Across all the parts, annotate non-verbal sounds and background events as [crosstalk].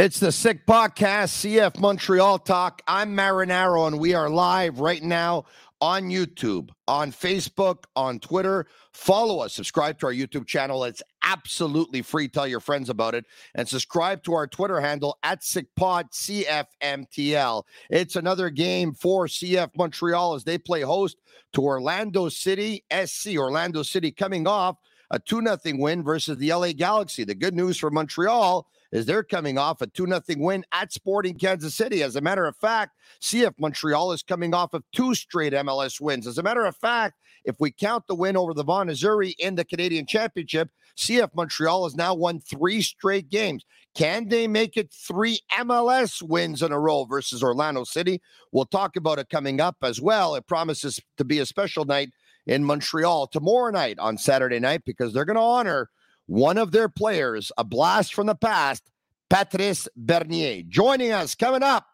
It's the Sick Podcast, CF Montreal Talk. I'm Marinaro, and we are live right now on YouTube, on Facebook, on Twitter. Follow us, subscribe to our YouTube channel. It's absolutely free. Tell your friends about it. And subscribe to our Twitter handle at SickPod CFMTL. It's another game for CF Montreal as they play host to Orlando City SC. Orlando City coming off a 2 0 win versus the LA Galaxy. The good news for Montreal is they're coming off a 2 0 win at Sporting Kansas City. As a matter of fact, CF Montreal is coming off of two straight MLS wins. As a matter of fact, if we count the win over the Vaughan Azzurri in the Canadian Championship, CF Montreal has now won three straight games. Can they make it three MLS wins in a row versus Orlando City? We'll talk about it coming up as well. It promises to be a special night in Montreal tomorrow night on Saturday night because they're going to honor one of their players, a blast from the past, Patrice Bernier. Joining us coming up,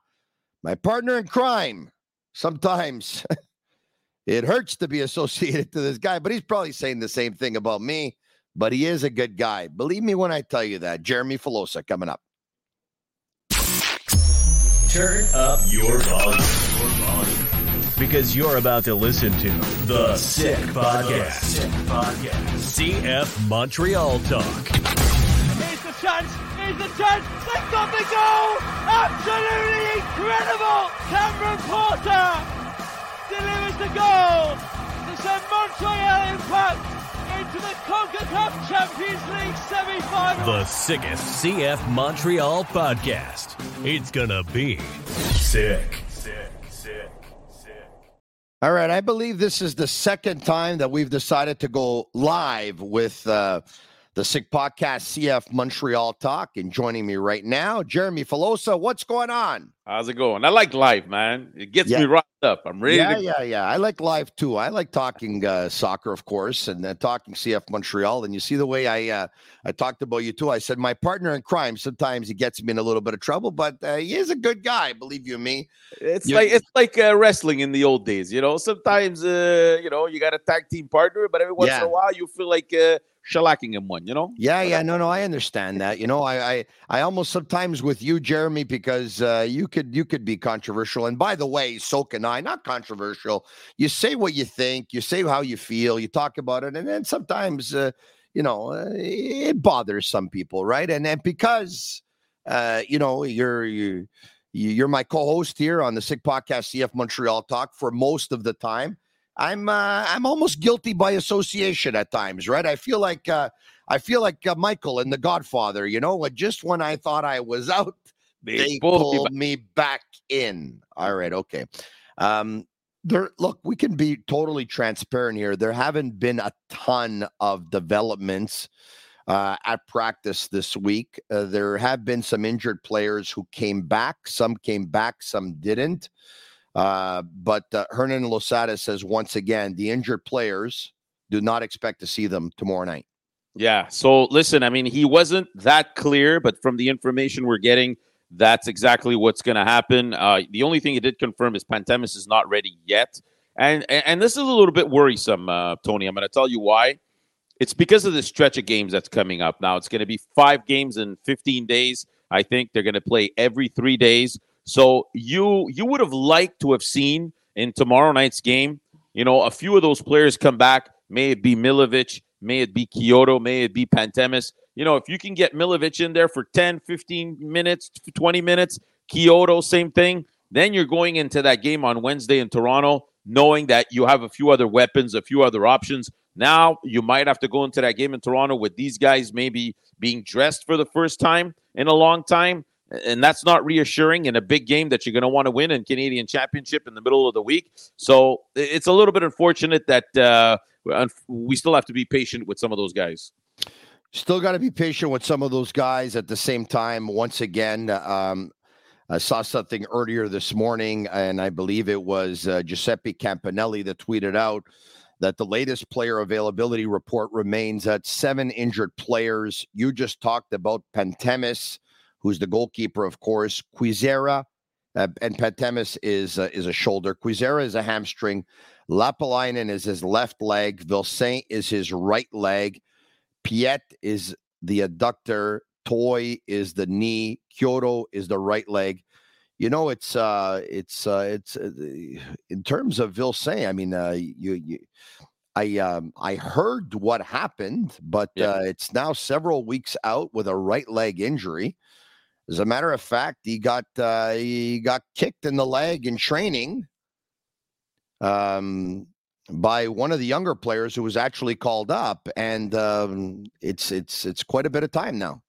my partner in crime. Sometimes [laughs] it hurts to be associated to this guy, but he's probably saying the same thing about me. But he is a good guy. Believe me when I tell you that. Jeremy Filosa coming up. Turn up your volume. Because you're about to listen to The Sick Podcast. Sick Podcast. CF Montreal Talk. Here's the chance. Here's the chance. They've got the goal. Absolutely incredible. Cameron Porter delivers the goal to send Montreal Impact into the CONCACAF Champions League semi-final. The sickest CF Montreal podcast. It's gonna be sick. Sick, sick, sick. All right, I believe this is the second time that we've decided to go live with uh, the Sick Podcast CF Montreal Talk. And joining me right now, Jeremy Filosa. What's going on? How's it going? I like live, man. It gets yeah. me riled up. I'm ready. Yeah, yeah, yeah. I like live too. I like talking uh, soccer, of course, and then talking CF Montreal. And you see the way I uh, I talked about you too. I said my partner in crime. Sometimes he gets me in a little bit of trouble, but uh, he is a good guy. Believe you me. It's You're- like it's like uh, wrestling in the old days. You know, sometimes uh, you know you got a tag team partner, but every once yeah. in a while you feel like uh, shellacking him one, you know? Yeah, yeah, no, no, I understand that. You know, I, I, I almost sometimes with you, Jeremy, because uh, you could, you could be controversial. And by the way, so can I. Not controversial. You say what you think. You say how you feel. You talk about it, and then sometimes, uh, you know, uh, it bothers some people, right? And then because, uh, you know, you're you. You're my co-host here on the Sick Podcast CF Montreal Talk for most of the time I'm uh, I'm almost guilty by association at times, right? I feel like uh, I feel like uh, Michael in The Godfather. You know, just when I thought I was out, they, they pulled me back in. All right, okay. Um, there, look, we can be totally transparent here. There haven't been a ton of developments uh, at practice this week. Uh, there have been some injured players who came back. Some came back, some didn't. Uh, but uh, Hernan Losada says once again, the injured players do not expect to see them tomorrow night. Yeah. So listen, I mean, he wasn't that clear, but from the information we're getting, that's exactly what's going to happen. Uh, the only thing he did confirm is Pantemis is not ready yet, and and, and this is a little bit worrisome, uh, Tony. I'm going to tell you why. It's because of the stretch of games that's coming up now. It's going to be five games in 15 days. I think they're going to play every three days. So you you would have liked to have seen in tomorrow night's game, you know, a few of those players come back. May it be Miljevic, may it be Quioto, may it be Pantemis. You know, if you can get Miljevic in there for 10, 15 minutes, 20 minutes, Quioto, same thing, then you're going into that game on Wednesday in Toronto knowing that you have a few other weapons, a few other options. Now you might have to go into that game in Toronto with these guys maybe being dressed for the first time in a long time and that's not reassuring in a big game that you're going to want to win in Canadian Championship in the middle of the week. So it's a little bit unfortunate that uh, we still have to be patient with some of those guys. Still got to be patient with some of those guys. At the same time, once again, um, I saw something earlier this morning, and I believe it was uh, Giuseppe Campanelli that tweeted out that the latest player availability report remains at seven injured players. You just talked about Pantemis, who's the goalkeeper, of course. Kwizera, uh, and Pantemis is uh, is a shoulder. Kwizera is a hamstring. Lappalainen is his left leg. Vilsaint is his right leg. Piette is the adductor. Toye is the knee. Quioto is the right leg. You know, it's uh, it's uh, it's uh, in terms of Vilsaint. I mean, uh, you, you I um, I heard what happened, but yeah. uh, it's now several weeks out with a right leg injury. As a matter of fact, he got uh, he got kicked in the leg in training. Um, by one of the younger players who was actually called up, and um, it's it's it's quite a bit of time now.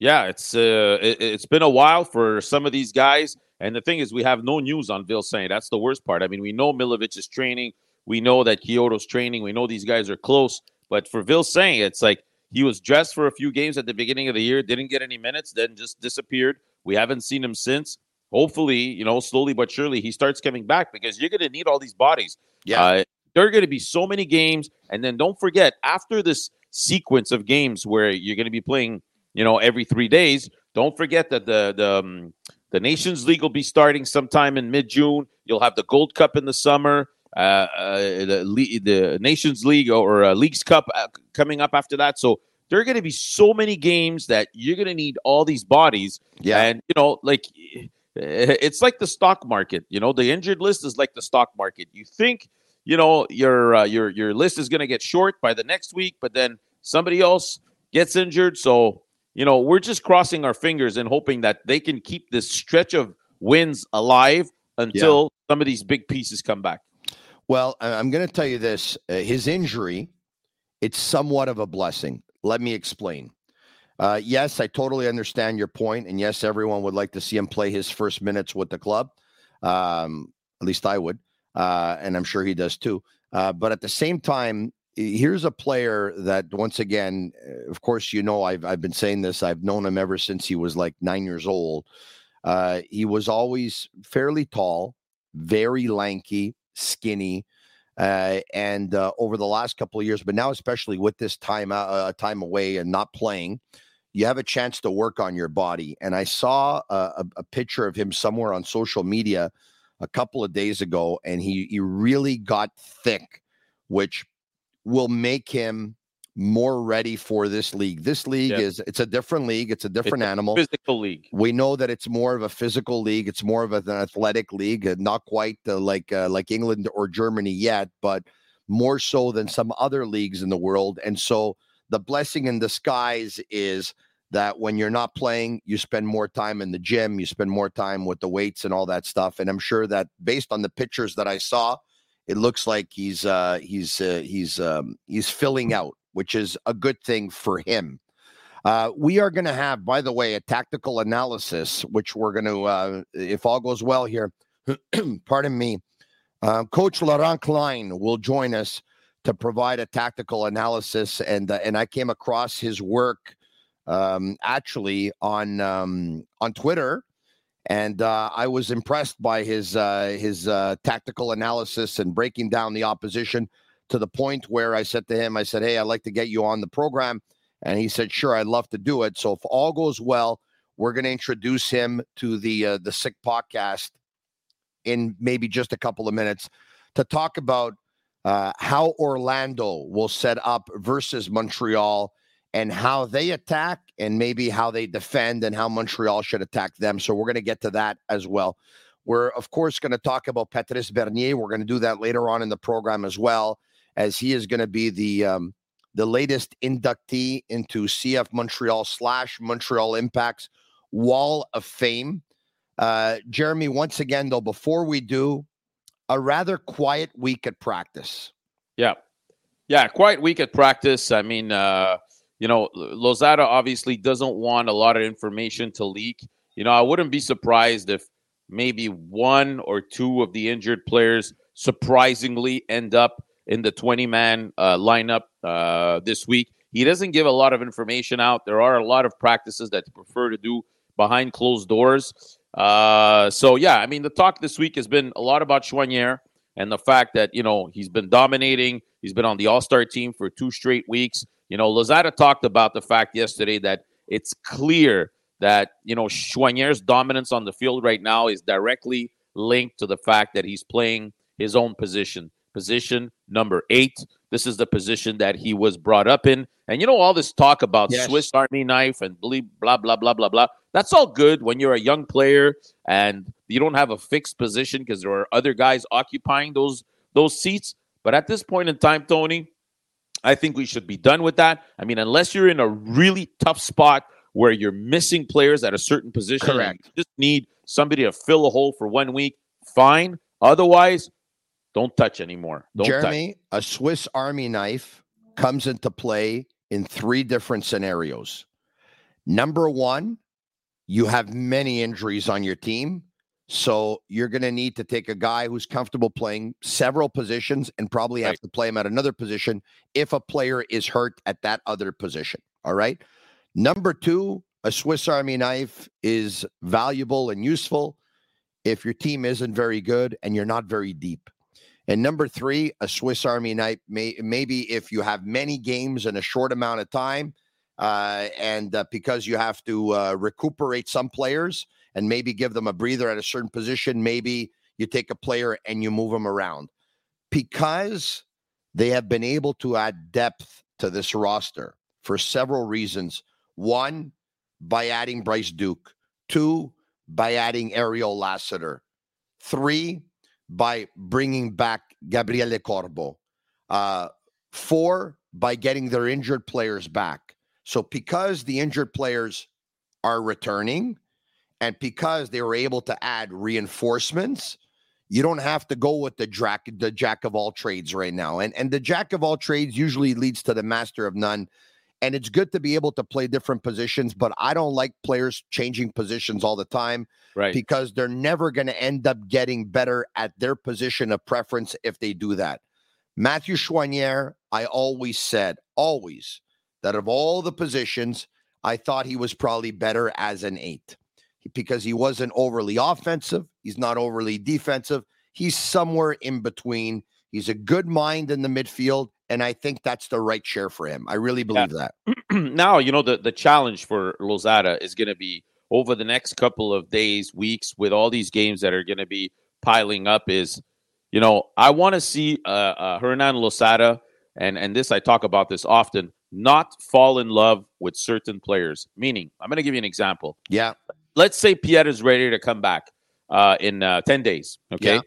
Yeah, it's uh, it, has been a while for some of these guys, and the thing is, we have no news on Vilsaint. That's the worst part. I mean, we know Miljevic is training, we know that Quioto's training, we know these guys are close, but for Vilsaint, it's like he was dressed for a few games at the beginning of the year, didn't get any minutes, then just disappeared. We haven't seen him since. Hopefully, you know, slowly but surely, he starts coming back because you're going to need all these bodies. Yeah. Uh, there are going to be so many games. And then don't forget, after this sequence of games where you're going to be playing, you know, every three days, don't forget that the the um, the Nations League will be starting sometime in mid June. You'll have the Gold Cup in the summer, uh, uh, the the Nations League or uh, Leagues Cup uh, coming up after that. So there are going to be so many games that you're going to need all these bodies. Yeah, and you know, like it's like the stock market. You know, the injured list is like the stock market. You think you know your uh, your your list is going to get short by the next week, but then somebody else gets injured. So you know we're just crossing our fingers and hoping that they can keep this stretch of wins alive until yeah. some of these big pieces come back. Well, I'm going to tell you this: uh, his injury, it's somewhat of a blessing. Let me explain. Uh, yes, I totally understand your point, and yes, everyone would like to see him play his first minutes with the club. Um, at least I would uh, and I'm sure he does too. Uh, but at the same time, here's a player that, once again, uh, of course, you know, I've I've been saying this. I've known him ever since he was like nine years old. Uh, he was always fairly tall, very lanky, skinny. Uh, and uh, over the last couple of years, but now especially with this time uh, time away and not playing, you have a chance to work on your body. And I saw a, a picture of him somewhere on social media a couple of days ago, and he he really got thick, which will make him more ready for this league. This league yeah. is it's a different league, it's a different it's animal. physical league. We know that it's more of a physical league. It's more of an athletic league, not quite uh, like uh, like England or Germany yet, but more so than some other leagues in the world. And so the blessing in disguise is that when you're not playing, you spend more time in the gym, you spend more time with the weights and all that stuff. And I'm sure that based on the pictures that I saw, it looks like he's uh, he's uh, he's um, he's filling out, which is a good thing for him. Uh, we are going to have, by the way, a tactical analysis, which we're going to, uh, if all goes well here, [clears throat] pardon me, uh, Coach Laurent Klein will join us to provide a tactical analysis, and uh, and I came across his work um, actually on um, on Twitter, and uh, I was impressed by his uh, his tactical analysis and breaking down the opposition to the point where I said to him, I said, "Hey, I'd like to get you on the program," and he said, "Sure, I'd love to do it." So if all goes well, we're going to introduce him to the uh, the Sick Podcast in maybe just a couple of minutes to talk about uh, how Orlando will set up versus Montreal and how they attack and maybe how they defend and how Montreal should attack them. So we're going to get to that as well. We're, of course, going to talk about Patrice Bernier. We're going to do that later on in the program as well, as he is going to be the um, the latest inductee into CF Montreal slash Montreal Impacts Wall of Fame. Uh, Jeremy, once again, though, before we do, a rather quiet week at practice. Yeah. Yeah, quiet week at practice. I mean, uh, you know, Losada obviously doesn't want a lot of information to leak. You know, I wouldn't be surprised if maybe one or two of the injured players surprisingly end up in the 20 man uh, lineup uh, this week. He doesn't give a lot of information out. There are a lot of practices that prefer to do behind closed doors. Uh, so yeah, I mean, the talk this week has been a lot about Choinière and the fact that you know he's been dominating. He's been on the All Star team for two straight weeks. You know, Losada talked about the fact yesterday that it's clear that you know Choinière's dominance on the field right now is directly linked to the fact that he's playing his own position, position number eight. This is the position that he was brought up in. And you know, all this talk about yes. Swiss Army knife and blah, blah, blah, blah, blah. That's all good when you're a young player and you don't have a fixed position because there are other guys occupying those those seats. But at this point in time, Tony, I think we should be done with that. I mean, unless you're in a really tough spot where you're missing players at a certain position, correct? just need somebody to fill a hole for one week. Fine. Otherwise, don't touch anymore. Don't Jeremy, touch. a Swiss Army knife comes into play in three different scenarios. Number one, you have many injuries on your team. So you're going to need to take a guy who's comfortable playing several positions and probably have to play him at another position if a player is hurt at that other position. All right. Number two, a Swiss Army knife is valuable and useful if your team isn't very good and you're not very deep. And number three, a Swiss Army knife, may, maybe if you have many games in a short amount of time, uh, and uh, because you have to uh, recuperate some players and maybe give them a breather at a certain position, maybe you take a player and you move them around. Because they have been able to add depth to this roster for several reasons. One, by adding Bryce Duke. Two, by adding Ariel Lassiter. Three, by bringing back Gabriele Corbo. Uh, four, by getting their injured players back. So, because the injured players are returning and because they were able to add reinforcements, you don't have to go with the jack, the jack of all trades right now. And, and the jack of all trades usually leads to the master of none. And it's good to be able to play different positions, but I don't like players changing positions all the time. Right. Because they're never going to end up getting better at their position of preference if they do that. Matthew Choinière, I always said, always, that of all the positions, I thought he was probably better as an eight because he wasn't overly offensive. He's not overly defensive. He's somewhere in between. He's a good mind in the midfield. And I think that's the right chair for him. I really believe yeah. that. [clears throat] now, you know, the, the challenge for Losada is going to be over the next couple of days, weeks, with all these games that are going to be piling up is, you know, I want to see uh, uh, Hernan Losada, and, and this, I talk about this often, not fall in love with certain players. Meaning, I'm going to give you an example. Yeah. Let's say Pierre is ready to come back uh, in uh, 10 days. Okay.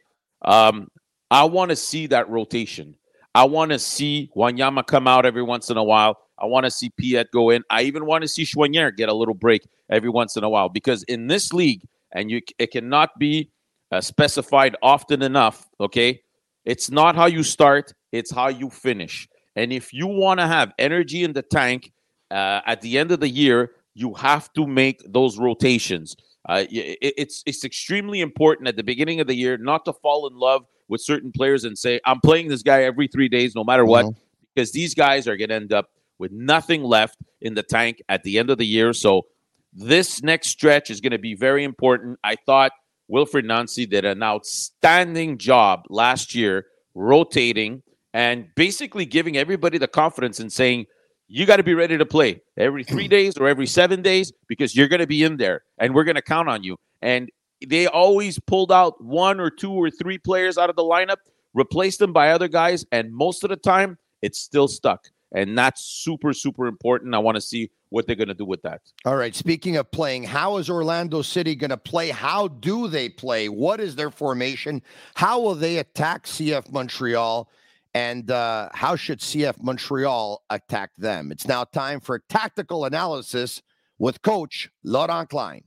Yeah. Um, I want to see that rotation. I want to see Wanyama come out every once in a while. I want to see Piette go in. I even want to see Choinière get a little break every once in a while because in this league, and you it cannot be uh, specified often enough. Okay, it's not how you start; it's how you finish. And if you want to have energy in the tank uh, at the end of the year, you have to make those rotations. Uh, it, it's it's extremely important at the beginning of the year not to fall in love with certain players and say, I'm playing this guy every three days, no matter what, mm-hmm. because these guys are going to end up with nothing left in the tank at the end of the year. So this next stretch is going to be very important. I thought Wilfred Nancy did an outstanding job last year rotating and basically giving everybody the confidence and saying, you got to be ready to play every three [clears throat] days or every seven days because you're going to be in there and we're going to count on you. And they always pulled out one or two or three players out of the lineup, replaced them by other guys, and most of the time it's still stuck. And that's super, super important. I want to see what they're going to do with that. All right. Speaking of playing, how is Orlando City going to play? How do they play? What is their formation? How will they attack CF Montreal? And uh, how should CF Montreal attack them? It's now time for tactical analysis with coach Laurent Klein.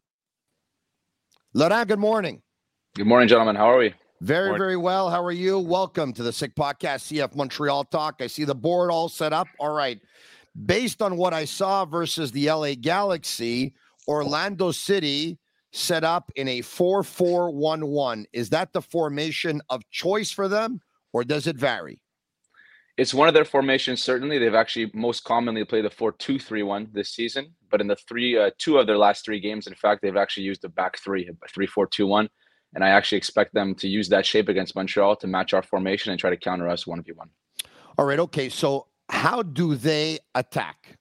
Laurent, good morning. Good morning, gentlemen. How are we? Very, very well. How are you? Welcome to the Sick Podcast CF Montreal Talk. I see the board all set up. All right. Based on what I saw versus the LA Galaxy, Orlando City set up in a 4 4 1 1. Is that the formation of choice for them or does it vary? It's one of their formations. Certainly, they've actually most commonly played the four-two-three-one this season. But in the three, uh, two of their last three games, in fact, they've actually used a back three, a three-four-two-one. And I actually expect them to use that shape against Montreal to match our formation and try to counter us one v one. All right. Okay. So how do they attack?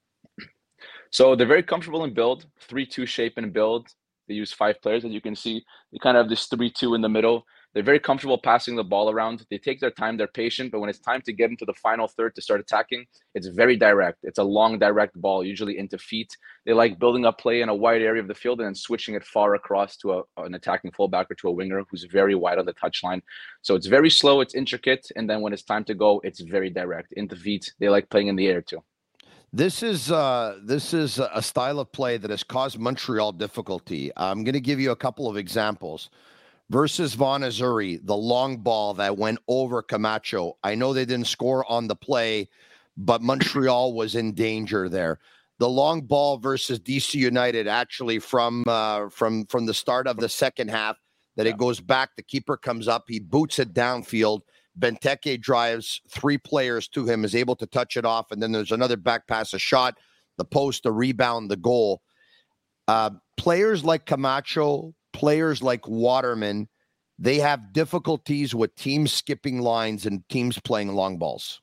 So they're very comfortable in build, three-two shape and build. They use five players, as you can see. They kind of have this three-two in the middle. They're very comfortable passing the ball around. They take their time, they're patient, but when it's time to get into the final third to start attacking, it's very direct. It's a long, direct ball, usually into feet. They like building up play in a wide area of the field and then switching it far across to a, an attacking fullback or to a winger who's very wide on the touchline. So it's very slow, it's intricate, and then when it's time to go, it's very direct into feet. They like playing in the air too. This is uh, this is a style of play that has caused Montreal difficulty. I'm going to give you a couple of examples versus Vaughan Azzurri, the long ball that went over Camacho. I know they didn't score on the play, but Montreal was in danger there. The long ball versus DC United, actually from uh, from from the start of the second half, that yeah. it goes back. The keeper comes up, he boots it downfield. Benteke drives three players to him, is able to touch it off, and then there's another back pass, a shot, the post, a rebound, the goal. Uh, players like Camacho, players like Waterman, they have difficulties with teams skipping lines and teams playing long balls.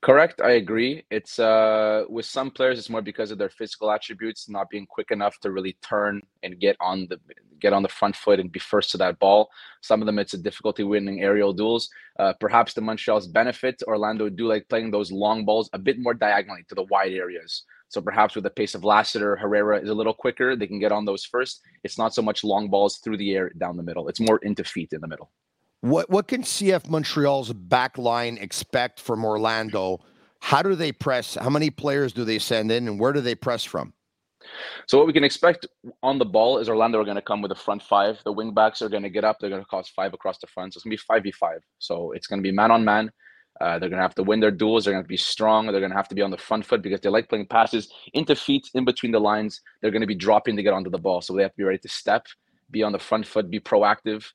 Correct, I agree. It's uh with some players it's more because of their physical attributes not being quick enough to really turn and get on the get on the front foot and be first to that ball. Some of them it's a difficulty winning aerial duels. Uh, perhaps the Montreal's benefit Orlando do like playing those long balls a bit more diagonally to the wide areas. So perhaps with the pace of Lassiter, Herrera is a little quicker. They can get on those first. It's not so much long balls through the air down the middle. It's more into feet in the middle. What what can CF Montreal's back line expect from Orlando? How do they press? How many players do they send in, and where do they press from? So what we can expect on the ball is Orlando are going to come with a front five. The wing backs are going to get up. They're going to cause five across the front. So it's going to be five v five. So it's going to be man on man. Uh, they're going to have to win their duels. They're going to be strong. They're going to have to be on the front foot because they like playing passes into feet in between the lines. They're going to be dropping to get onto the ball. So they have to be ready to step, be on the front foot, be proactive,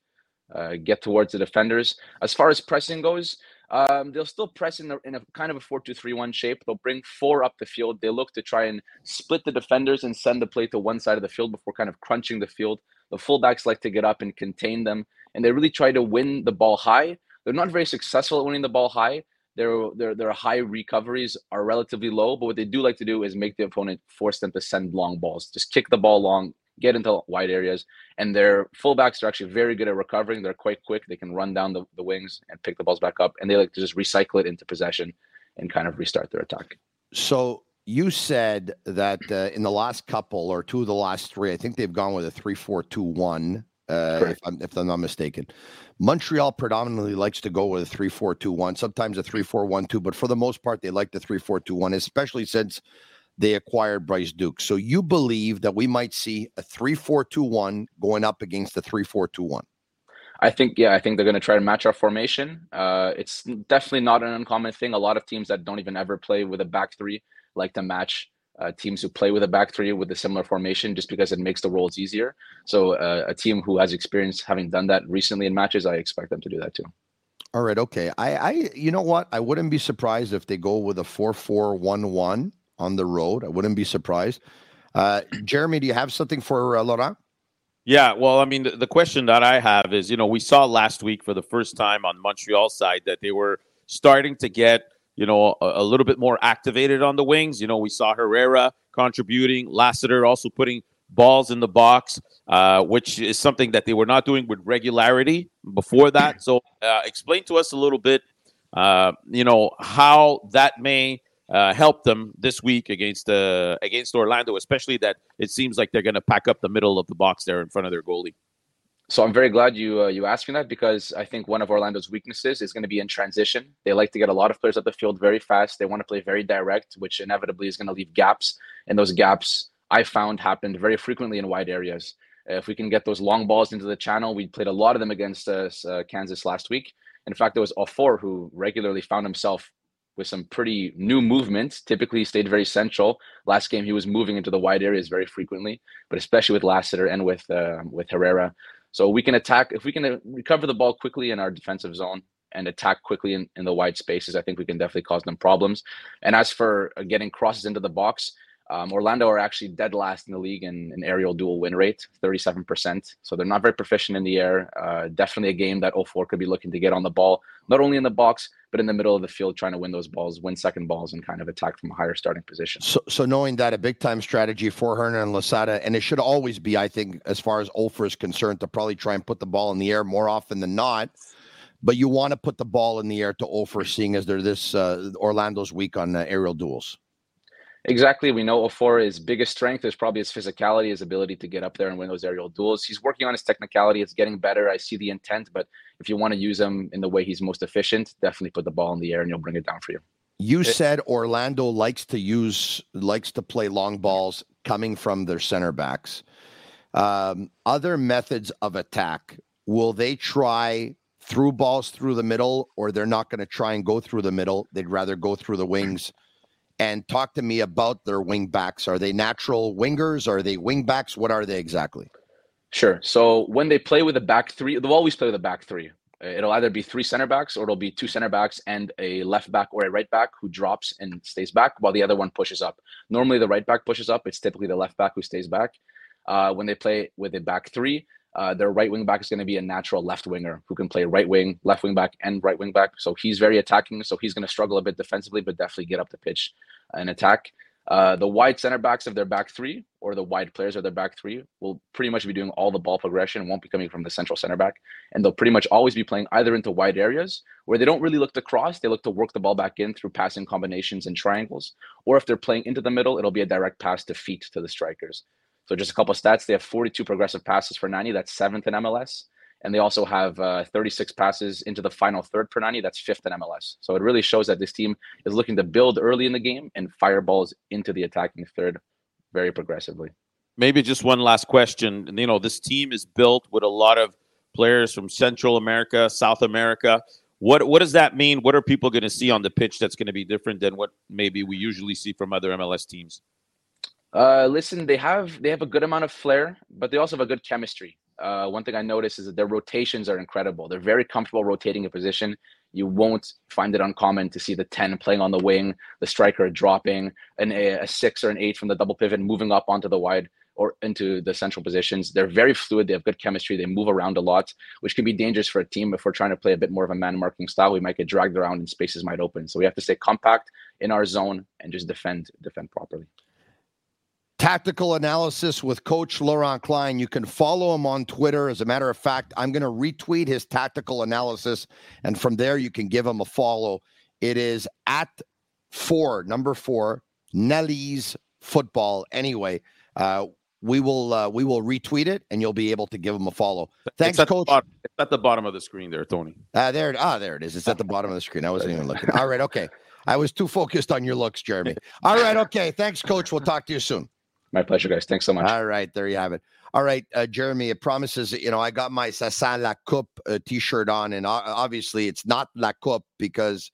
uh, get towards the defenders. As far as pressing goes, um, they'll still press in a, in a kind of a 4-2-3-1 shape. They'll bring four up the field. They look to try and split the defenders and send the play to one side of the field before kind of crunching the field. The fullbacks like to get up and contain them, and they really try to win the ball high they're not very successful at winning the ball high. Their, their, their high recoveries are relatively low, but what they do like to do is make the opponent force them to send long balls. Just kick the ball long, get into wide areas. And their fullbacks are actually very good at recovering. They're quite quick. They can run down the, the wings and pick the balls back up. And they like to just recycle it into possession and kind of restart their attack. So you said that uh, in the last couple or two of the last three, I think they've gone with a three-four-two-one uh, if, I'm, if I'm not mistaken. Montreal predominantly likes to go with a 3 4 2 1, sometimes a 3 4 1 2, but for the most part, they like the 3 4 2 1, especially since they acquired Bryce Duke. So you believe that we might see a 3 4 2 1 going up against the 3 4 2 1? I think, yeah, I think they're going to try to match our formation. Uh, it's definitely not an uncommon thing. A lot of teams that don't even ever play with a back three like to match uh, teams who play with a back three with a similar formation just because it makes the roles easier. So uh, a team who has experience having done that recently in matches, I expect them to do that too. All right. Okay. I, I, you know what? I wouldn't be surprised if they go with a four-four-one-one on the road. I wouldn't be surprised. Uh, Jeremy, do you have something for uh, Laurent? Yeah, well, I mean, the, the question that I have is, you know, we saw last week for the first time on Montreal side that they were starting to get you know, a, a, little bit more activated on the wings. You know, we saw Herrera contributing, Lassiter also putting balls in the box, uh, which is something that they were not doing with regularity before that. So, uh, explain to us a little bit, uh, you know, how that may uh, help them this week against uh, against Orlando, especially that it seems like they're going to pack up the middle of the box there in front of their goalie. So I'm very glad you uh, you asked me that because I think one of Orlando's weaknesses is going to be in transition. They like to get a lot of players up the field very fast. They want to play very direct, which inevitably is going to leave gaps. And those gaps I found happened very frequently in wide areas. If we can get those long balls into the channel, we played a lot of them against uh, uh, Kansas last week. In fact, there was Offor who regularly found himself with some pretty new movements. Typically, stayed very central. Last game, he was moving into the wide areas very frequently, but especially with Lassiter and with uh, with Herrera. So we can attack if we can uh, recover the ball quickly in our defensive zone. and attack quickly in, in the wide spaces, I think we can definitely cause them problems. And as for uh, getting crosses into the box, um, Orlando are actually dead last in the league in, in aerial duel win rate, 37%. So they're not very proficient in the air. Uh, definitely a game that Offor could be looking to get on the ball, not only in the box, but in the middle of the field, trying to win those balls, win second balls, and kind of attack from a higher starting position. So, so knowing that a big time strategy for Hernan and Losada, and it should always be, I think, as far as Offor is concerned, to probably try and put the ball in the air more often than not. But you want to put the ball in the air to Offor, seeing as they're this uh, Orlando's weak on uh, aerial duels. Exactly. We know Offor his biggest strength is probably his physicality, his ability to get up there and win those aerial duels. He's working on his technicality. It's getting better. I see the intent, but if you want to use him in the way he's most efficient, definitely put the ball in the air and he'll bring it down for you. You said Orlando likes to use likes to play long balls coming from their center backs. Um, other methods of attack, will they try through balls through the middle, or they're not going to try and go through the middle? They'd rather go through the wings and talk to me about their wing backs. Are they natural wingers? Are they wing backs? What are they exactly? Sure. So when they play with a back three, they'll always play with a back three. It'll either be three center backs or it'll be two center backs and a left back or a right back who drops and stays back while the other one pushes up. Normally, the right back pushes up. It's typically the left back who stays back. Uh, when they play with a back three, uh, their right wing back is going to be a natural left winger who can play right wing, left wing back, and right wing back. So he's very attacking. So he's going to struggle a bit defensively, but definitely get up the pitch and attack. Uh, the wide center backs of their back three or the wide players of their back three will pretty much be doing all the ball progression, won't be coming from the central center back. And they'll pretty much always be playing either into wide areas where they don't really look to cross, they look to work the ball back in through passing combinations and triangles. Or if they're playing into the middle, it'll be a direct pass to feet to the strikers. So just a couple of stats. They have 42 progressive passes for 90. That's seventh in MLS. And they also have uh, 36 passes into the final third per 90. That's fifth in MLS. So it really shows that this team is looking to build early in the game and fire balls into the attacking third very progressively. Maybe just one last question. You know, this team is built with a lot of players from Central America, South America. What what does that mean? What are people going to see on the pitch that's going to be different than what maybe we usually see from other MLS teams? Uh, listen, they have they have a good amount of flair, but they also have a good chemistry. Uh, one thing I noticed is that their rotations are incredible. They're very comfortable rotating a position. You won't find it uncommon to see the 10 playing on the wing, the striker dropping, an, a, a six or an eight from the double pivot, moving up onto the wide or into the central positions. They're very fluid. They have good chemistry. They move around a lot, which can be dangerous for a team if we're trying to play a bit more of a man marking style. We might get dragged around and spaces might open. So we have to stay compact in our zone and just defend defend properly. Tactical analysis with Coach Laurent Klein. You can follow him on Twitter. As a matter of fact, I'm going to retweet his tactical analysis, and from there you can give him a follow. It is at four, number four, Nelly's football. Anyway, uh, we will uh, we will retweet it, and you'll be able to give him a follow. Thanks, it's Coach. bottom, it's at the bottom of the screen there, Tony. Uh, there, ah, there it is. It's at the bottom of the screen. I wasn't even looking. All right, okay. I was too focused on your looks, Jeremy. [laughs] All right, okay. Thanks, Coach. We'll talk to you soon. My pleasure, guys. Thanks so much. All right, there you have it. All right, uh, Jeremy, it promises, you know, I got my Sassan La Coupe uh, t shirt on, and obviously it's not La Coupe because,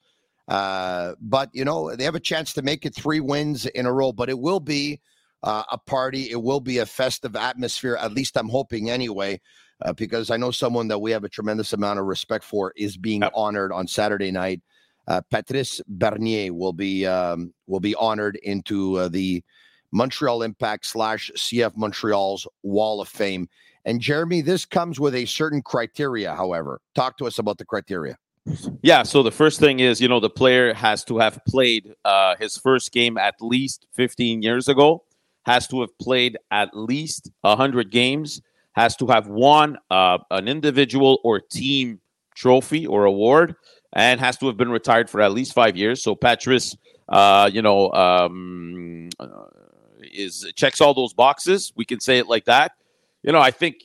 uh, but, you know, they have a chance to make it three wins in a row, but it will be uh, a party. It will be a festive atmosphere, at least I'm hoping anyway, uh, because I know someone that we have a tremendous amount of respect for is being yep. honored on Saturday night. Uh, Patrice Bernier will be um, will be honored into uh, the Montreal Impact slash CF Montreal's Wall of Fame. And Jeremy, this comes with a certain criteria, however. Talk to us about the criteria. Yeah, so the first thing is, you know, the player has to have played uh, his first game at least 15 years ago, has to have played at least 100 games, has to have won uh, an individual or team trophy or award, and has to have been retired for at least five years. So Patrice, uh, you know, um, is checks all those boxes. We can say it like that. You know, I think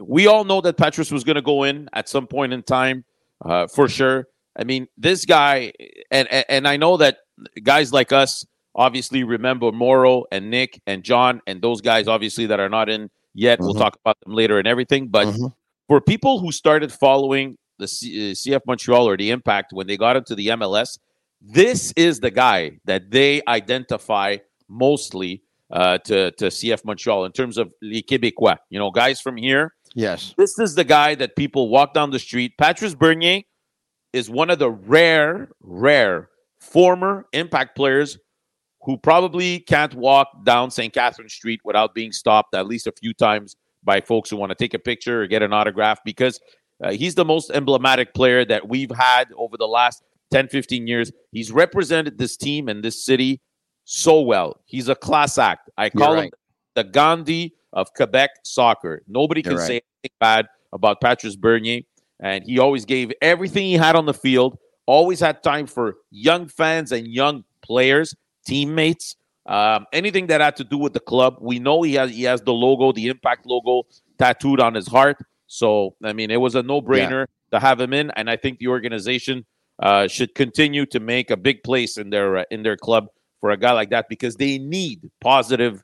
we all know that Patrice was going to go in at some point in time, uh, for sure. I mean, this guy, and, and I know that guys like us obviously remember Mauro and Nick and John and those guys obviously that are not in yet. Mm-hmm. We'll talk about them later and everything. But mm-hmm. for people who started following the C- CF Montreal or the Impact when they got into the MLS, this is the guy that they identify mostly uh, to, to CF Montreal in terms of Les Québécois. You know, guys from here. Yes. This is the guy that people walk down the street. Patrice Bernier, is one of the rare, rare former impact players who probably can't walk down St. Catherine Street without being stopped at least a few times by folks who want to take a picture or get an autograph because uh, he's the most emblematic player that we've had over the last 10, 15 years. He's represented this team and this city so well. He's a class act. I call right. him the Gandhi of Quebec soccer. Nobody can You're right. say anything bad about Patrice Bernier. And he always gave everything he had on the field, always had time for young fans and young players, teammates, um, anything that had to do with the club. We know he has he has the logo, the impact logo tattooed on his heart. So I mean, it was a no-brainer to have him in, and I think the organization uh, should continue to make a big place in their uh, in their club for a guy like that because they need positive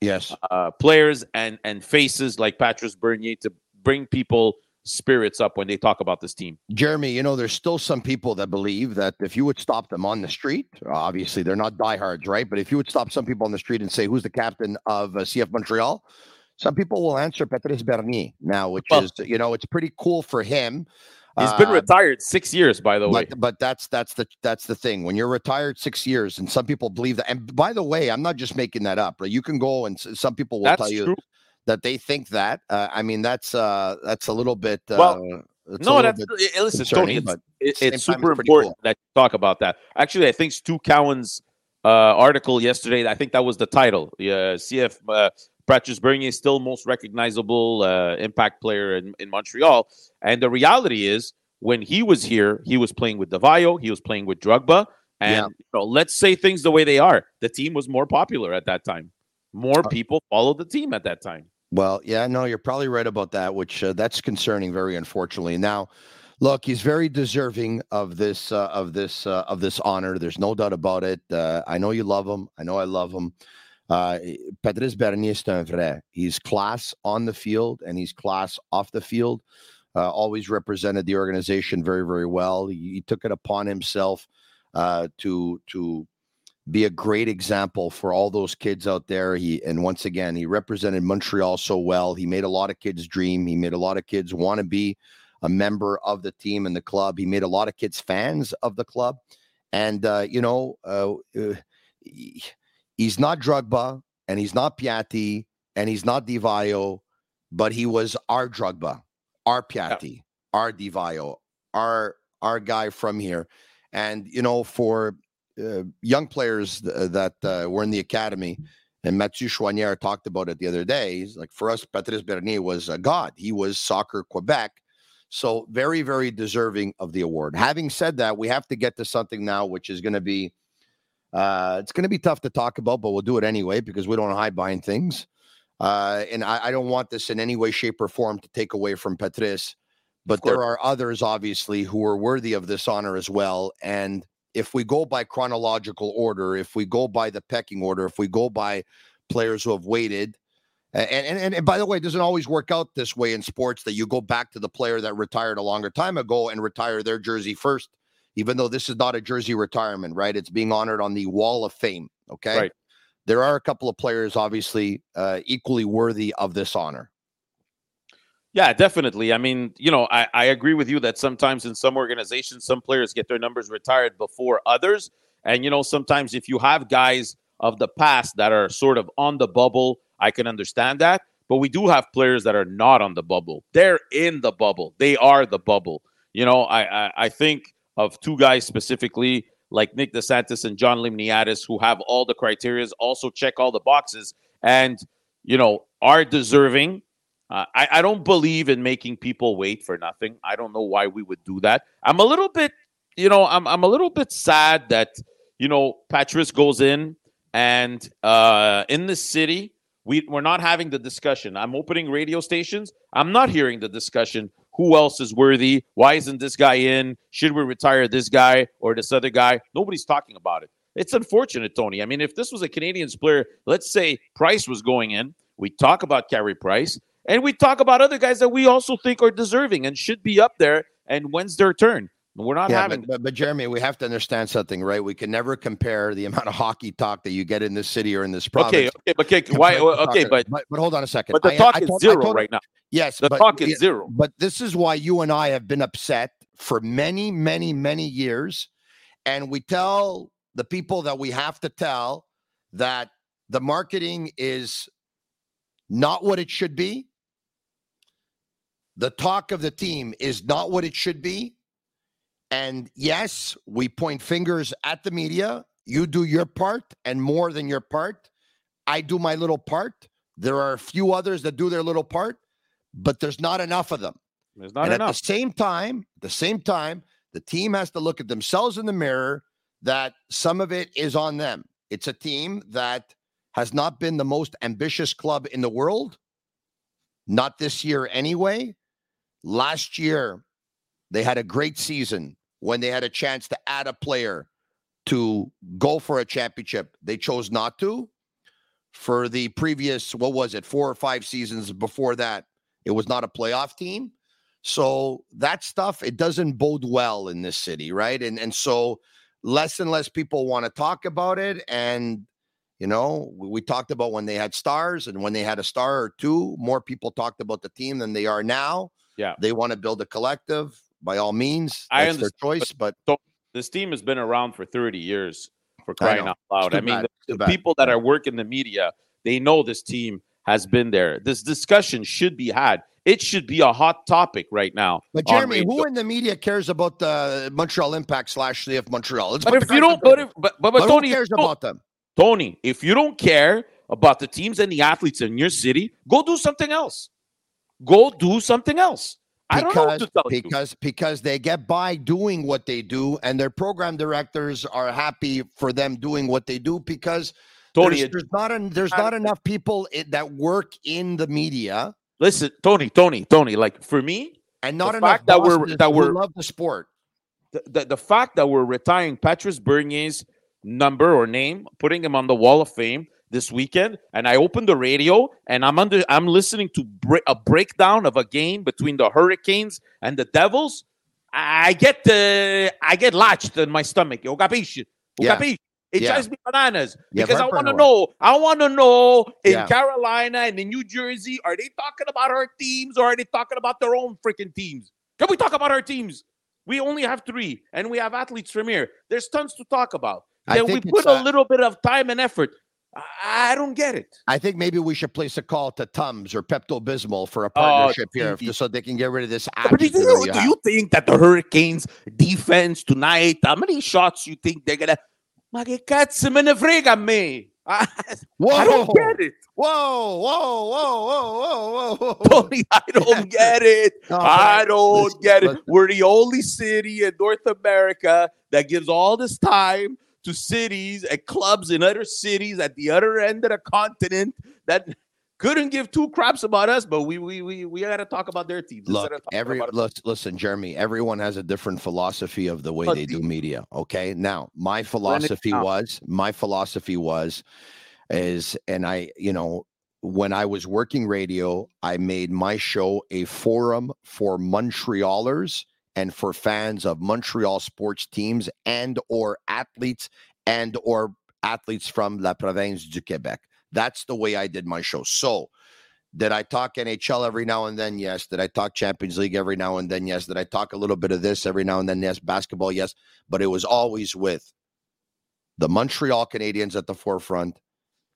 Yes. uh, players and and faces like Patrice Bernier to bring people spirits up when they talk about this team. Jeremy, you know, there's still some people that believe that if you would stop them on the street, obviously they're not diehards, right? But if you would stop some people on the street and say, who's the captain of uh, CF Montreal? Some people will answer Patrice Bernier now, which Well- is, you know, it's pretty cool for him. He's been Uh, retired six years, by the way. but but that's that's the that's the thing. When you're retired six years, and some people believe that. And by the way, I'm not just making that up. But you can go and some people will That's tell you true. that they think that. Uh, I mean, that's uh that's a little bit. Uh, Well, it's No, that's bit eh, listen, Tony. It's, it- it's super it's important cool. that you talk about that. Actually, I think Stu Cowan's uh, article yesterday. I think that was the title. Yeah, CF Patrice Bernier is still most recognizable uh, impact player in, in Montreal, and the reality is when he was here, he was playing with Di Vaio, he was playing with Drogba, and Yeah. you know, let's say things the way they are. The team was more popular at that time. More Uh, people followed the team at that time. Well, yeah, no, you're probably right about that, which uh, that's concerning, very unfortunately. Now, look, he's very deserving of this uh, of this uh, of this honor. There's no doubt about it. Uh, I know you love him. I know I love him. Uh, Bernier, c'est un vrai. He's class on the field and he's class off the field. Uh, always represented the organization very, very well. He, he took it upon himself uh, to to be a great example for all those kids out there. He and once again, he represented Montreal so well. He made a lot of kids dream. He made a lot of kids want to be a member of the team and the club. He made a lot of kids fans of the club. And uh, you know, uh, uh, he's not Drogba, and he's not Piatti, and he's not Di Vaio, but he was our Drogba, our Piatti, our Di Vaio, our our guy from here. And you know, for uh, young players th- that uh, were in the academy, and Mathieu Choinière talked about it the other day. He's like, for us, Patrice Bernier was a god. He was soccer Quebec. So very, very deserving of the award. Having said that, we have to get to something now, which is going to be, uh, it's going to be tough to talk about, but we'll do it anyway because we don't hide behind things. Uh, and I, I don't want this in any way, shape, or form to take away from Patrice, but there are others, obviously, who are worthy of this honor as well. And if we go by chronological order, if we go by the pecking order, if we go by players who have waited, and, and, and by the way, it doesn't always work out this way in sports that you go back to the player that retired a longer time ago and retire their jersey first, even though this is not a jersey retirement, right? It's being honored on the wall of fame. Okay. Right. There are a couple of players, obviously, uh, equally worthy of this honor. Yeah, definitely. I mean, you know, I, I agree with you that sometimes in some organizations, some players get their numbers retired before others. And, you know, sometimes if you have guys of the past that are sort of on the bubble, I can understand that. But we do have players that are not on the bubble. They're in the bubble. They are the bubble. You know, I I, I think of two guys specifically like Nick DeSantis and John Limniatis who have all the criterias, also check all the boxes, and you know are deserving. Uh, I, I don't believe in making people wait for nothing. I don't know why we would do that. I'm a little bit, you know, I'm I'm a little bit sad that you know Patrice goes in and uh, in the city we we're not having the discussion. I'm opening radio stations. I'm not hearing the discussion. Who else is worthy? Why isn't this guy in? Should we retire this guy or this other guy? Nobody's talking about it. It's unfortunate, Tony. I mean, if this was a Canadiens player, let's say Price was going in, we talk about Carey Price, and we talk about other guys that we also think are deserving and should be up there. And when's their turn? We're not yeah, having. but, but, but Jeremy, we have to understand something, right? We can never compare the [laughs] amount of hockey talk that you get in this city or in this province. okay, okay, but okay, why? compared Okay, but but, but hold on a second. but the I- talk I is tot- I zero tot- right now. Yes, The but, talk is yeah, zero. But this is why you and I have been upset for many, many, many years. And we tell the people that we have to tell that the marketing is not what it should be. The talk of the team is not what it should be. And yes, we point fingers at the media. You do your part and more than your part. I do my little part. There are a few others that do their little part, but there's not enough of them. There's not and enough. at the same time, the same time, the team has to look at themselves in the mirror that some of it is on them. It's a team that has not been the most ambitious club in the world. Not this year anyway. Last year, they had a great season when they had a chance to add a player to go for a championship. They chose not to. For the previous, what was it, four or five seasons before that, it was not a playoff team. So that stuff, it doesn't bode well in this city, right? And and so less and less people want to talk about it. And you know, we, we talked about when they had stars and when they had a star or two, more people talked about the team than they are now. Yeah. They want to build a collective by all means. I That's their choice, but this team has been around for 30 years for crying out loud. I mean, bad. the, the people that are working the media, they know this team has been there. This discussion should be had. It should be a hot topic right now. But Jeremy, who in the media cares about the Montreal Impact slash CF Montreal? Let's But if the you don't, but if, but, but, but But Tony, who cares about them? Tony, if you don't care about the teams and the athletes in your city, go do something else. Go do something else. I don't know what Because tell you. because because they get by doing what they do, and their program directors are happy for them doing what they do because Tony, there's, there's not an, there's not enough people that work in the media, listen, Tony, Tony, Tony. Like for me, and not enough fact that we're- that we're- love the sport. the, the, the fact that we're retiring Patrice Bernier's number or name, putting him on the wall of fame this weekend, and I opened the radio and I'm under I'm listening to a breakdown of a game between the Hurricanes and the Devils. I get uh, I get latched in my stomach. O capisci? O Yeah. capisci? It Yeah. drives me bananas Yeah, because I want to know. I want to know in Yeah. Carolina and in New Jersey, are they talking about our teams or are they talking about their own freaking teams? Can we talk about our teams? We only have three, and we have athletes from here. There's tons to talk about. Can we put a uh, little bit of time and effort? I, don't get it. I think maybe we should place a call to Tums or Pepto Bismol for a Oh, partnership here, TV. so they can get rid of this. But do you, do you think that the Hurricanes defense tonight, how many shots you think they're gonna? Ma me frega me? [laughs] I, Whoa, I don't get it, whoa, whoa, whoa, whoa, whoa, whoa, whoa. Tony. I don't [laughs] get it. No, I don't listen, get it. listen. We're the only city in North America that gives all this time to cities at clubs in other cities at the other end of the continent that couldn't give two craps about us, but we we we, we got to talk about their teams. Look, instead of talking every lis- listen, Jeremy. Everyone has a different philosophy of the way But they do media. Okay, now my philosophy was my philosophy was is, and I, you know, when I was working radio, I made my show a forum for Montrealers and for fans of Montreal sports teams and or athletes and or athletes from La Province du Québec. That's the way I did my show. So, did I talk NHL every now and then? Yes. Did I talk Champions League every now and then? Yes. Did I talk a little bit of this every now and then? Yes. Basketball? Yes. But it was always with the Montreal Canadiens at the forefront,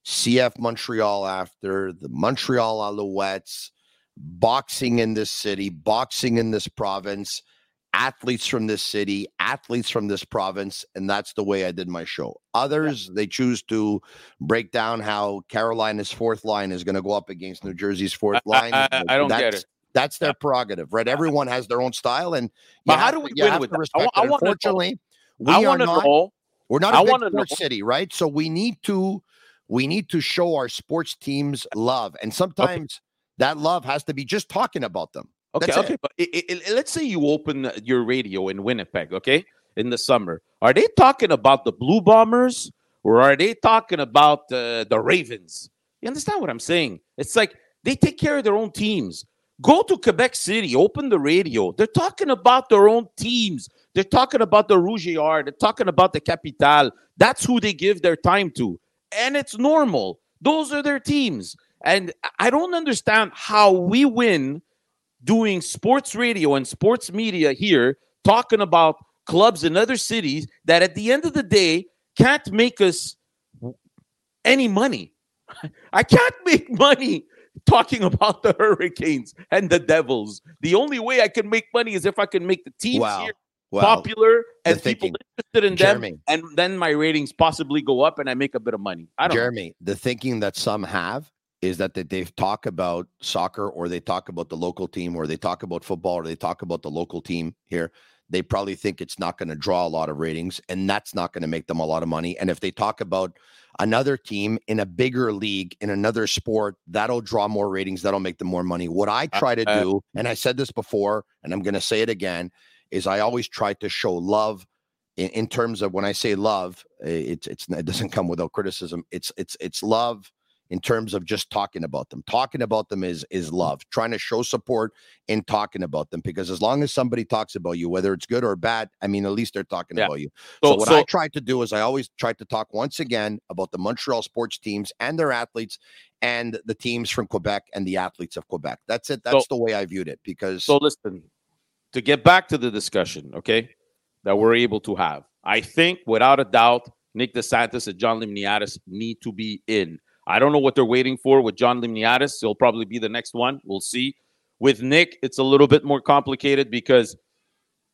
CF Montreal after, the Montreal Alouettes, boxing in this city, boxing in this province, athletes from this city, athletes from this province, and that's the way I did my show. Others, they choose to break down how Carolina's fourth line is going to go up against New Jersey's fourth I- line. I- I don't get That's- it. That's their prerogative, right? Everyone has their own style, and But how do we win with that? I respect I know. Unfortunately, we I are not. know. We're not I a big wanna sports city, right? So we need to we need to show our sports teams love, and sometimes that love has to be just talking about them. Okay, That's it. okay, but i- i- i- let's say you open your radio in Winnipeg, okay, in the summer. Are they talking about the Blue Bombers or are they talking about uh, the Ravens? You understand what I'm saying? It's like they take care of their own teams. Go to Quebec City, open the radio. They're talking about their own teams. They're talking about the Rouge et Or. They're talking about the Capitale. That's who they give their time to. And it's normal. Those are their teams. And I don't understand how we win doing sports radio and sports media here talking about clubs in other cities that at the end of the day can't make us any money. [laughs] I can't make money talking about the Hurricanes and the Devils. The only way I can make money is if I can make the teams Wow. here Well, popular the and people interested in Jeremy. them, and then my ratings possibly go up and I make a bit of money. I don't know. Jeremy, the thinking that some have is that they, they talk about soccer or they talk about the local team or they talk about football or they talk about the local team here. They probably think it's not going to draw a lot of ratings and that's not going to make them a lot of money. And if they talk about another team in a bigger league in another sport, that'll draw more ratings, that'll make them more money. What I try to uh, do, and I said this before, and I'm going to say it again, is I always try to show love in, in terms of when I say love, eh, it's it's it doesn't come without criticism. It's it's it's love in terms of just talking about them. Talking about them is is love. Trying to show support in talking about them because as long as somebody talks about you, whether it's good or bad, I mean, at least they're talking Yeah. about you. So, So, what so I tried to do is I always tried to talk once again about the Montreal sports teams and their athletes and the teams from Quebec and the athletes of Quebec. That's it. That's the way I viewed it because So listen, to get back to the discussion, okay, that we're able to have, I think without a doubt, Nick DeSantis and John Limniatis need to be in. I don't know what they're waiting for with John Limniatis. He'll probably be the next one. We'll see. With Nick, it's a little bit more complicated because,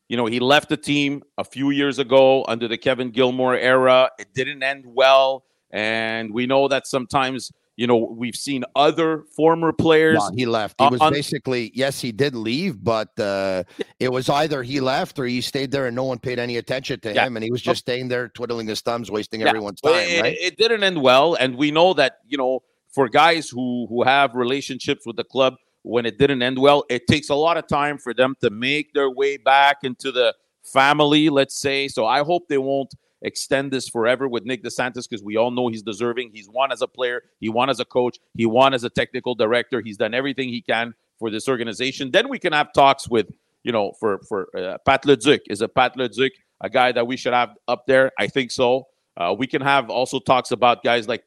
you know, he left the team a few years ago under the Kevin Gilmore era. It didn't end well. And we know that sometimes, you know, we've seen other former players. Well, he left. He was on- basically yes, he did leave, but uh, it was either he left or he stayed there and no one paid any attention to Yeah. him, and he was just staying there twiddling his thumbs, wasting Yeah, everyone's time. it, Right? it didn't end well, and we know that you know for guys who who have relationships with the club, when it didn't end well, it takes a lot of time for them to make their way back into the family. Let's say. So I hope they won't extend this forever with Nick DeSantis because we all know he's deserving. He's won as a player, he won as a coach, he won as a technical director. He's done everything he can for this organization. Then we can have talks with you know for for uh, Pat Leduc. Is a Pat Leduc a guy that we should have up there? I think so. Uh, we can have also talks about guys like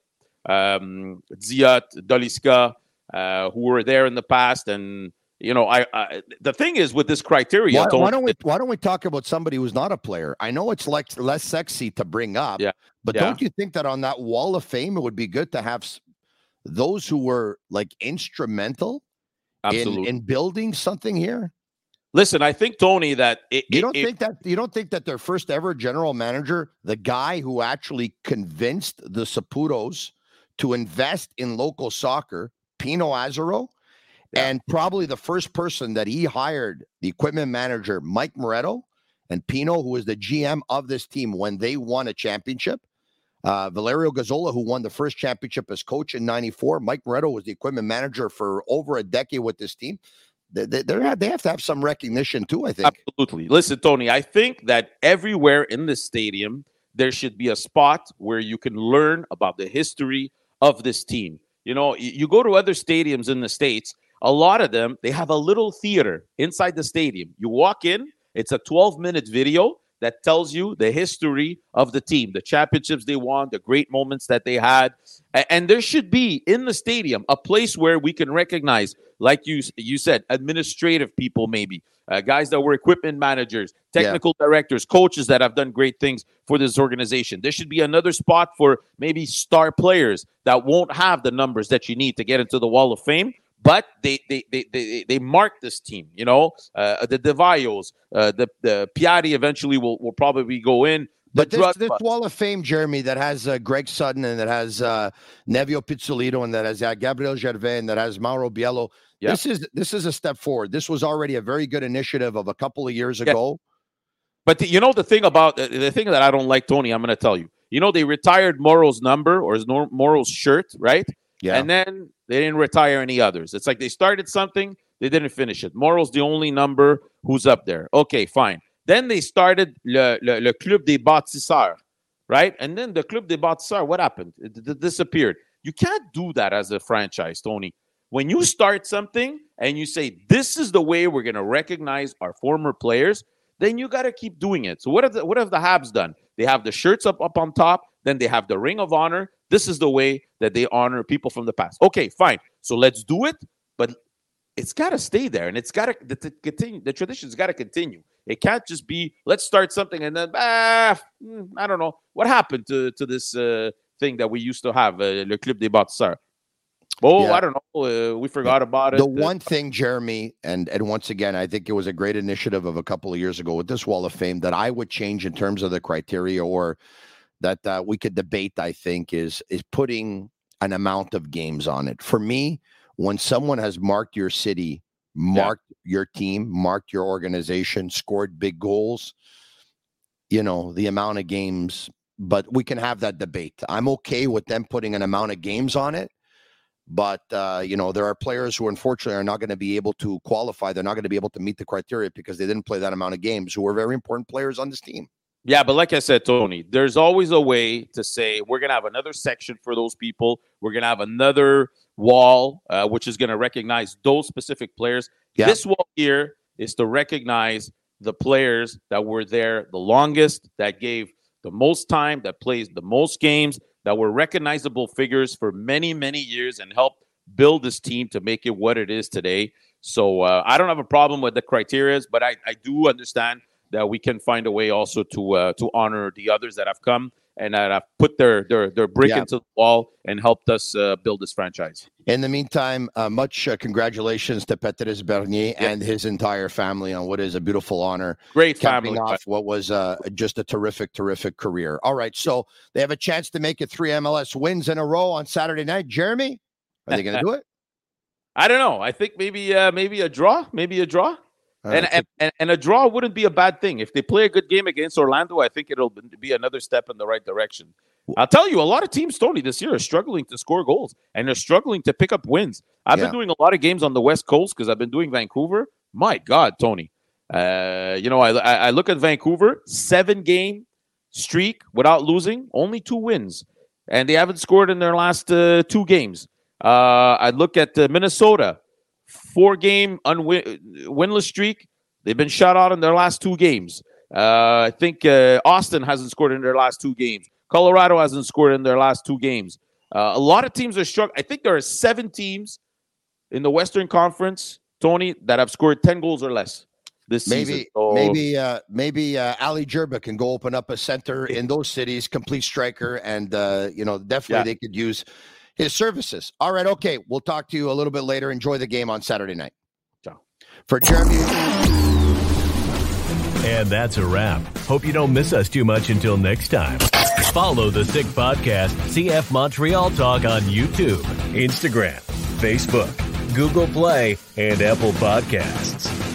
um, Ziot, Doliska, uh, who were there in the past. And, you know, I, I the thing is with this criteria, Why, Tony, why don't we why don't we talk about somebody who's not a player? I know it's like less sexy to bring up, Yeah. but Yeah. don't you think that on that wall of fame it would be good to have those who were like instrumental in, in building something here? Listen, I think, Tony, that it, You don't it- think that you don't think that their first ever general manager, the guy who actually convinced the Saputos to invest in local soccer, Pino Azaro, Yeah. and probably the first person that he hired, the equipment manager Mike Moretto, and Pino, who was the GM of this team when they won a championship. Uh, Valerio Gazzola, who won the first championship as coach in '94. Mike Moretto was the equipment manager for over a decade with this team. They, they, they're- have to have some recognition too, I think. Absolutely. Listen, Tony, I think that everywhere in the stadium, there should be a spot where you can learn about the history of this team. You know, you go to other stadiums in the States, a lot of them, they have a little theater inside the stadium. You walk in, it's a 12 minute video that tells you the history of the team, the championships they won, the great moments that they had. And there should be in the stadium a place where we can recognize, like you you said, administrative people, maybe uh, guys that were equipment managers, Yeah. technical directors, coaches that have done great things for this organization. There should be another spot for maybe star players that won't have the numbers that you need to get into the Wall of Fame. But they they they they, they mark this team, you know, uh, the Di Vaios, uh, the the Piatti eventually will, will probably go in. But this, this wall of fame, Jeremy, that has uh, Greg Sutton and that has uh, Nevio Pizzolito and that has uh, Gabriel Gervais and that has Mauro Biello. Yeah. This is this is a step forward. This was already a very good initiative of a couple of years ago. But the, you know the thing about the, the thing that I don't like, Tony, I'm going to tell you. You know they retired Mauro's number or his nor- Mauro's shirt, right? Yeah. And then they didn't retire any others. It's like they started something, they didn't finish it. Mauro's the only number who's up there. Okay, fine. Then they started le, le, le Club des Bâtisseurs, right? And then the Club des Bâtisseurs, what happened? It, d- disappeared. You can't do that as a franchise, Tony. When you start something and you say, this is the way we're going to recognize our former players, then you got to keep doing it. So what have the, what have the Habs done? They have the shirts up up on top, then they have the Ring of Honor. This is the way that they honor people from the past. Okay, fine. So let's do it, but it's got to stay there, and it's got to the, the continue. The tradition's got to continue. It can't just be let's start something and then ah, mm, I don't know what happened to to this uh, thing that we used to have, uh, Le Club des Bâtisseurs. Oh, Yeah. I don't know. Uh, we forgot about it. The one thing, Jeremy, and and once again, I think it was a great initiative of a couple of years ago with this Wall of Fame that I would change in terms of the criteria, or that uh, we could debate. I think is is putting an amount of games on it. For me, when someone has marked your city, marked your team, marked your organization, scored big goals, you know the amount of games. But we can have that debate. I'm okay with them putting an amount of games on it but uh, you know there are players who unfortunately are not going to be able to qualify they're not going to be able to meet the criteria because they didn't play that amount of games who are very important players on this team Yeah, but like I said, Tony, there's always a way to say we're going to have another section for those people. We're going to have another wall, uh, which is going to recognize those specific players. Yeah. This wall here is to recognize the players that were there the longest, that gave the most time, that plays the most games, that were recognizable figures for many, many years and helped build this team to make it what it is today. So uh, I don't have a problem with the criterias, but I, I do understand that we can find a way also to uh, to honor the others that have come and that have put their their their brick Yeah. into the wall and helped us uh, build this franchise. in the meantime uh, much uh, congratulations to Patrice Bernier Yeah. and his entire family on what is a beautiful honor Great family. off what was uh, just a terrific terrific career all right so they have a chance to make it three MLS wins in a row on Saturday night Jeremy are they going to do it [laughs] I don't know. I think maybe uh, maybe a draw, maybe a draw. Uh, and, and, and and a draw wouldn't be a bad thing if they play a good game against Orlando. I think it'll be another step in the right direction. I'll tell you, a lot of teams, Tony, this year are struggling to score goals and they're struggling to pick up wins. I've Yeah. been doing a lot of games on the West Coast because I've been doing Vancouver. My God, Tony, uh, you know, I, I I look at Vancouver, seven game streak without losing, only two wins, and they haven't scored in their last uh, two games. Uh, I look at uh, Minnesota, four game unwin- winless streak. They've been shut out in their last two games. Uh, I think uh, Austin hasn't scored in their last two games. Colorado hasn't scored in their last two games. Uh, a lot of teams are struck. I think there are seven teams in the Western Conference, Tony, that have scored ten goals or less this season. Maybe, So- maybe, uh, maybe uh, Ali Jerba can go open up a center in those cities, complete striker, and uh, you know definitely Yeah. they could use his services. All right, okay, we'll talk to you a little bit later. Enjoy the game on Saturday night. Ciao. For Jeremy, And that's a wrap. Hope you don't miss us too much until next time. Follow the Sick Podcast, CF Montreal Talk on YouTube, Instagram, Facebook, Google Play, and Apple Podcasts.